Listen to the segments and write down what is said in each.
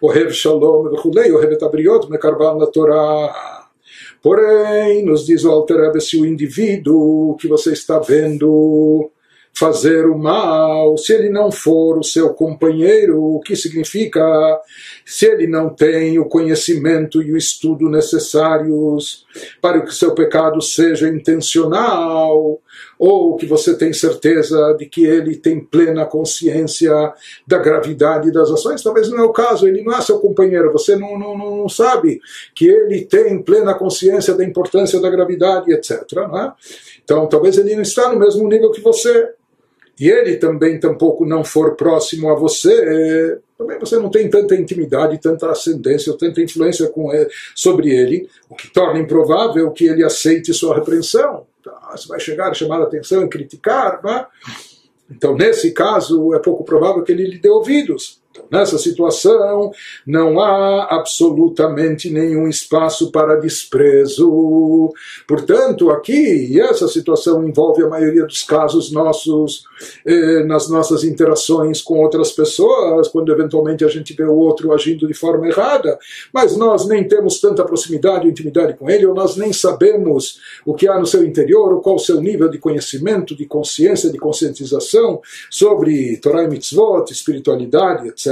Ohev Shalom Vechulei, Ohev Etabriot, Mekarban Torah. Porém, nos diz o Alter se o indivíduo que você está vendo fazer o mal, se ele não for o seu companheiro, o que significa? Se ele não tem o conhecimento e o estudo necessários para que o seu pecado seja intencional, ou que você tem certeza de que ele tem plena consciência da gravidade das ações, talvez não é o caso, ele não é seu companheiro, você não, não, não sabe que ele tem plena consciência da importância da gravidade, etc. Né? Então, talvez ele não está no mesmo nível que você e ele também tampouco não for próximo a você, também você não tem tanta intimidade, tanta ascendência, tanta influência ele, sobre ele, o que torna improvável que ele aceite sua repreensão. Você vai chegar a chamar a atenção e criticar, não é? Então, nesse caso, é pouco provável que ele lhe dê ouvidos. Nessa situação, não há absolutamente nenhum espaço para desprezo. Portanto, aqui, e essa situação envolve a maioria dos casos nossos, eh, nas nossas interações com outras pessoas, quando eventualmente a gente vê o outro agindo de forma errada, mas nós nem temos tanta proximidade ou intimidade com ele, ou nós nem sabemos o que há no seu interior, ou qual o seu nível de conhecimento, de consciência, de conscientização sobre Torah e Mitzvot, espiritualidade, etc.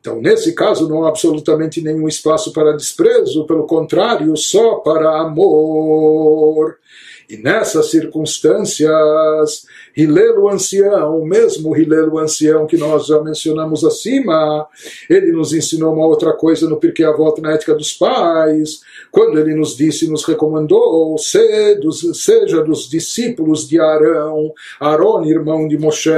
Então, nesse caso, não há absolutamente nenhum espaço para desprezo, pelo contrário, só para amor. E nessas circunstâncias, Hilelo ancião, o mesmo Hilelo ancião que nós já mencionamos acima, ele nos ensinou uma outra coisa no Pirkei Avot na ética dos pais, quando ele nos disse, nos recomendou, seja dos discípulos de Arão, Arão, irmão de Moshe,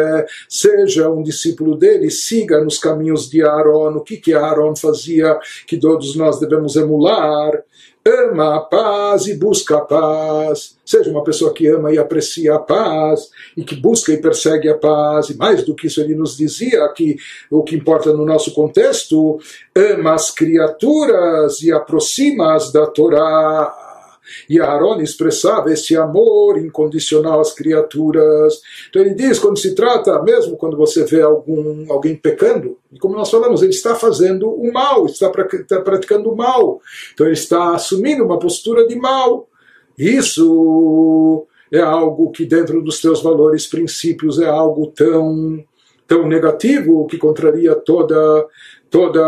seja um discípulo dele, siga nos caminhos de Arão, o que que Arão fazia, que todos nós devemos emular, ama a paz e busca a paz. Seja uma pessoa que ama e aprecia a paz, e que busca e persegue a paz, e mais do que isso, ele nos dizia que o que importa no nosso contexto, ama as criaturas e aproxima-as da Torá. E Aaron expressava esse amor incondicional às criaturas. Então ele diz, quando se trata, mesmo quando você vê algum, alguém pecando, e como nós falamos, ele está fazendo o mal, está praticando o mal. Então ele está assumindo uma postura de mal. Isso é algo que dentro dos teus valores, princípios, é algo tão tão negativo que contraria toda toda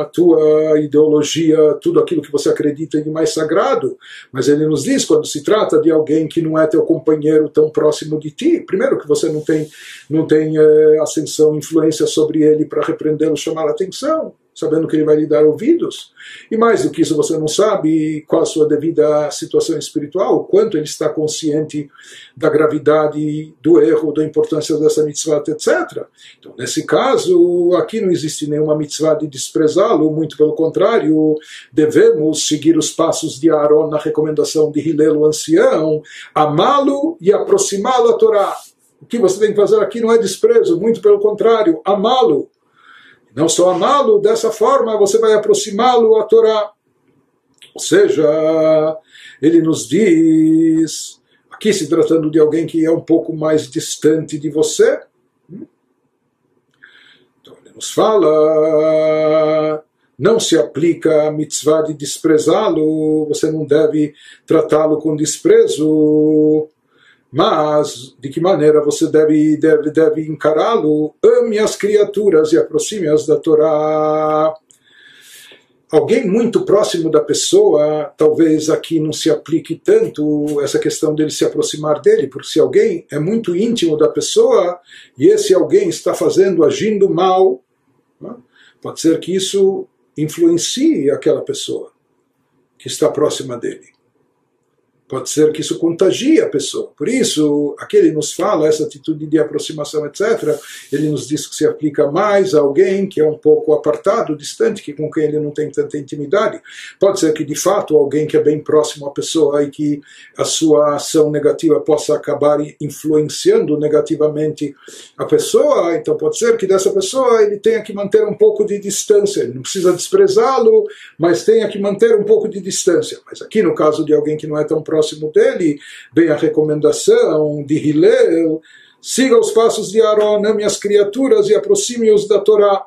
a tua ideologia, tudo aquilo que você acredita de mais sagrado. Mas ele nos diz, quando se trata de alguém que não é teu companheiro tão próximo de ti, primeiro que você não tem, não tem é, ascensão, influência sobre ele para repreendê-lo, chamar a atenção sabendo que ele vai lhe dar ouvidos. E mais do que isso, você não sabe qual a sua devida situação espiritual, o quanto ele está consciente da gravidade do erro, da importância dessa mitzvah, etc. Então, nesse caso, aqui não existe nenhuma mitzvah de desprezá-lo, muito pelo contrário, devemos seguir os passos de Aaron na recomendação de Hillel, o ancião, amá-lo e aproximá-lo à Torá. O que você tem que fazer aqui não é desprezo, muito pelo contrário, amá-lo não só amá-lo, dessa forma você vai aproximá-lo à Torá. Ou seja, ele nos diz, aqui se tratando de alguém que é um pouco mais distante de você, então ele nos fala, não se aplica a mitzvah de desprezá-lo, você não deve tratá-lo com desprezo, mas, de que maneira você deve, deve, deve encará-lo? Ame as criaturas e aproxime-as da Torá. Alguém muito próximo da pessoa, talvez aqui não se aplique tanto essa questão dele se aproximar dele, porque se alguém é muito íntimo da pessoa e esse alguém está fazendo, agindo mal, né, pode ser que isso influencie aquela pessoa que está próxima dele. Pode ser que isso contagie a pessoa. Por isso, aqui ele nos fala, essa atitude de aproximação, etc., ele nos diz que se aplica mais a alguém que é um pouco apartado, distante, que com quem ele não tem tanta intimidade. Pode ser que, de fato, alguém que é bem próximo à pessoa e que a sua ação negativa possa acabar influenciando negativamente a pessoa. Então, pode ser que dessa pessoa ele tenha que manter um pouco de distância. Ele não precisa desprezá-lo, mas tenha que manter um pouco de distância. Mas aqui, no caso de alguém que não é tão próximo, próximo dele, vem a recomendação de Hillel, siga os passos de Aaron, ame as criaturas e aproxime-os da Torá.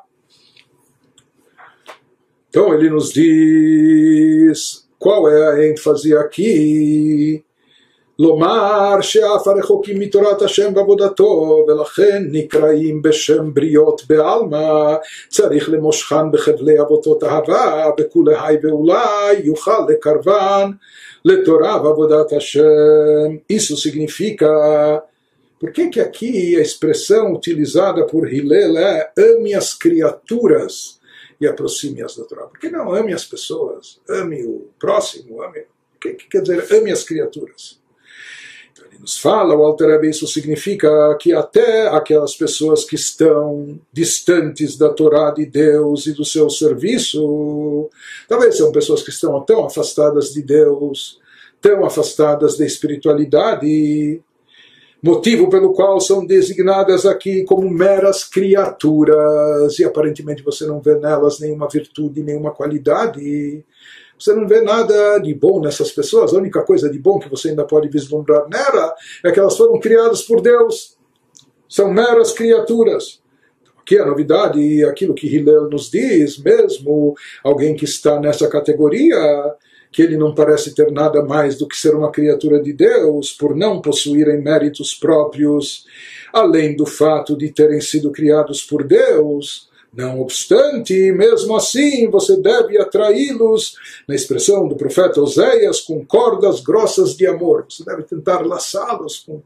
Então ele nos diz qual é a ênfase aqui. לומר שאף הרחוקים מתורת השם ועבודתו ולכן נקראים בשם בריות בעלמא צריך למושכן בחבלי אבותות אהבה בכולי ואולי יוכל לקרבן לתורה ועבודת השם. Isso significa Por que, que aqui a expressão utilizada por Hillel é ame as criaturas e aproxime-as da Torá? Por que não ame as pessoas? Ame o próximo? Ame... O que, que quer dizer ame as criaturas? Nos fala, o Alter isso significa que até aquelas pessoas que estão distantes da Torá de Deus e do seu serviço, talvez são pessoas que estão tão afastadas de Deus, tão afastadas da espiritualidade, motivo pelo qual são designadas aqui como meras criaturas, e aparentemente você não vê nelas nenhuma virtude, nenhuma qualidade. Você não vê nada de bom nessas pessoas. A única coisa de bom que você ainda pode vislumbrar nela é que elas foram criadas por Deus. São meras criaturas. Aqui a novidade e aquilo que Hillel nos diz, mesmo alguém que está nessa categoria, que ele não parece ter nada mais do que ser uma criatura de Deus por não possuírem méritos próprios, além do fato de terem sido criados por Deus. Não obstante, mesmo assim, você deve atraí-los, na expressão do profeta Oséias, com cordas grossas de amor. Você deve tentar laçá-los com,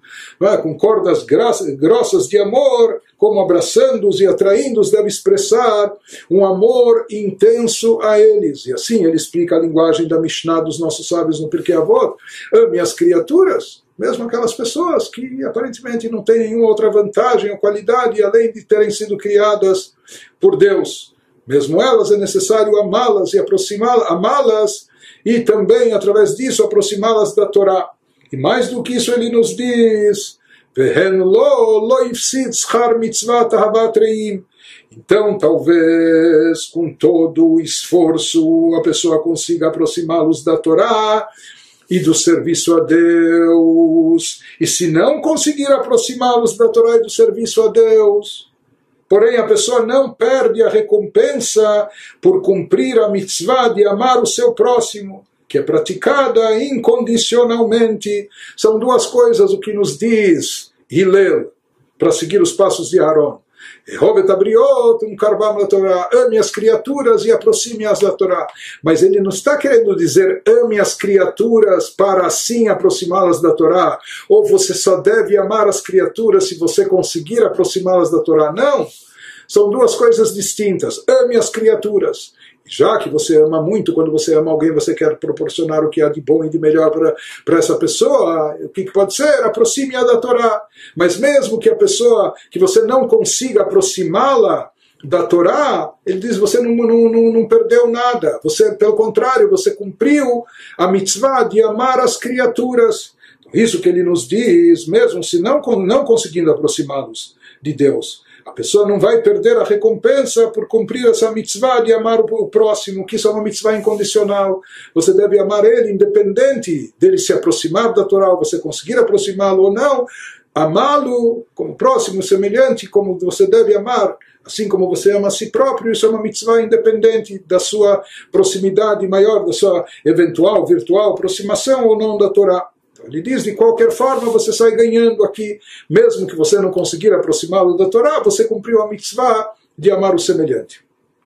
é, com cordas grossas de amor, como abraçando-os e atraindo-os, deve expressar um amor intenso a eles. E assim ele explica a linguagem da Mishnah dos nossos sábios no Pirkei Avot. Ame as criaturas, mesmo aquelas pessoas que aparentemente não têm nenhuma outra vantagem ou qualidade além de terem sido criadas por Deus. Mesmo elas é necessário amá-las e aproximá-las, amá-las e também através disso aproximá-las da Torá. E mais do que isso ele nos diz então, talvez com todo o esforço a pessoa consiga aproximá-los da Torá e do serviço a Deus. E se não conseguir aproximá-los da Torá e do serviço a Deus, porém a pessoa não perde a recompensa por cumprir a mitzvah de amar o seu próximo que é praticada incondicionalmente. São duas coisas o que nos diz Hillel para seguir os passos de Aaron. Rehovet abriot, um carvam da Torá, ame as criaturas e aproxime-as da Torá. Mas ele não está querendo dizer ame as criaturas para assim aproximá-las da Torá, ou você só deve amar as criaturas se você conseguir aproximá-las da Torá. Não! São duas coisas distintas. Ame as criaturas já que você ama muito, quando você ama alguém, você quer proporcionar o que há de bom e de melhor para essa pessoa, o que, que pode ser? Aproxime-a da Torá. Mas mesmo que a pessoa, que você não consiga aproximá-la da Torá, ele diz, você não, não, não, não perdeu nada. Você, pelo contrário, você cumpriu a mitzvah de amar as criaturas. Isso que ele nos diz, mesmo se não, não conseguindo aproximá-los de Deus, a pessoa não vai perder a recompensa por cumprir essa mitzvah de amar o próximo, que isso é uma mitzvah incondicional. Você deve amar ele, independente dele se aproximar da Torá, você conseguir aproximá-lo ou não. Amá-lo como próximo, semelhante, como você deve amar, assim como você ama a si próprio, isso é uma mitzvah independente da sua proximidade maior, da sua eventual, virtual aproximação ou não da Torá. Ele diz, de qualquer forma, você sai ganhando aqui, mesmo que você não conseguir aproximá-lo da Torá, você cumpriu a mitzvah de amar o semelhante.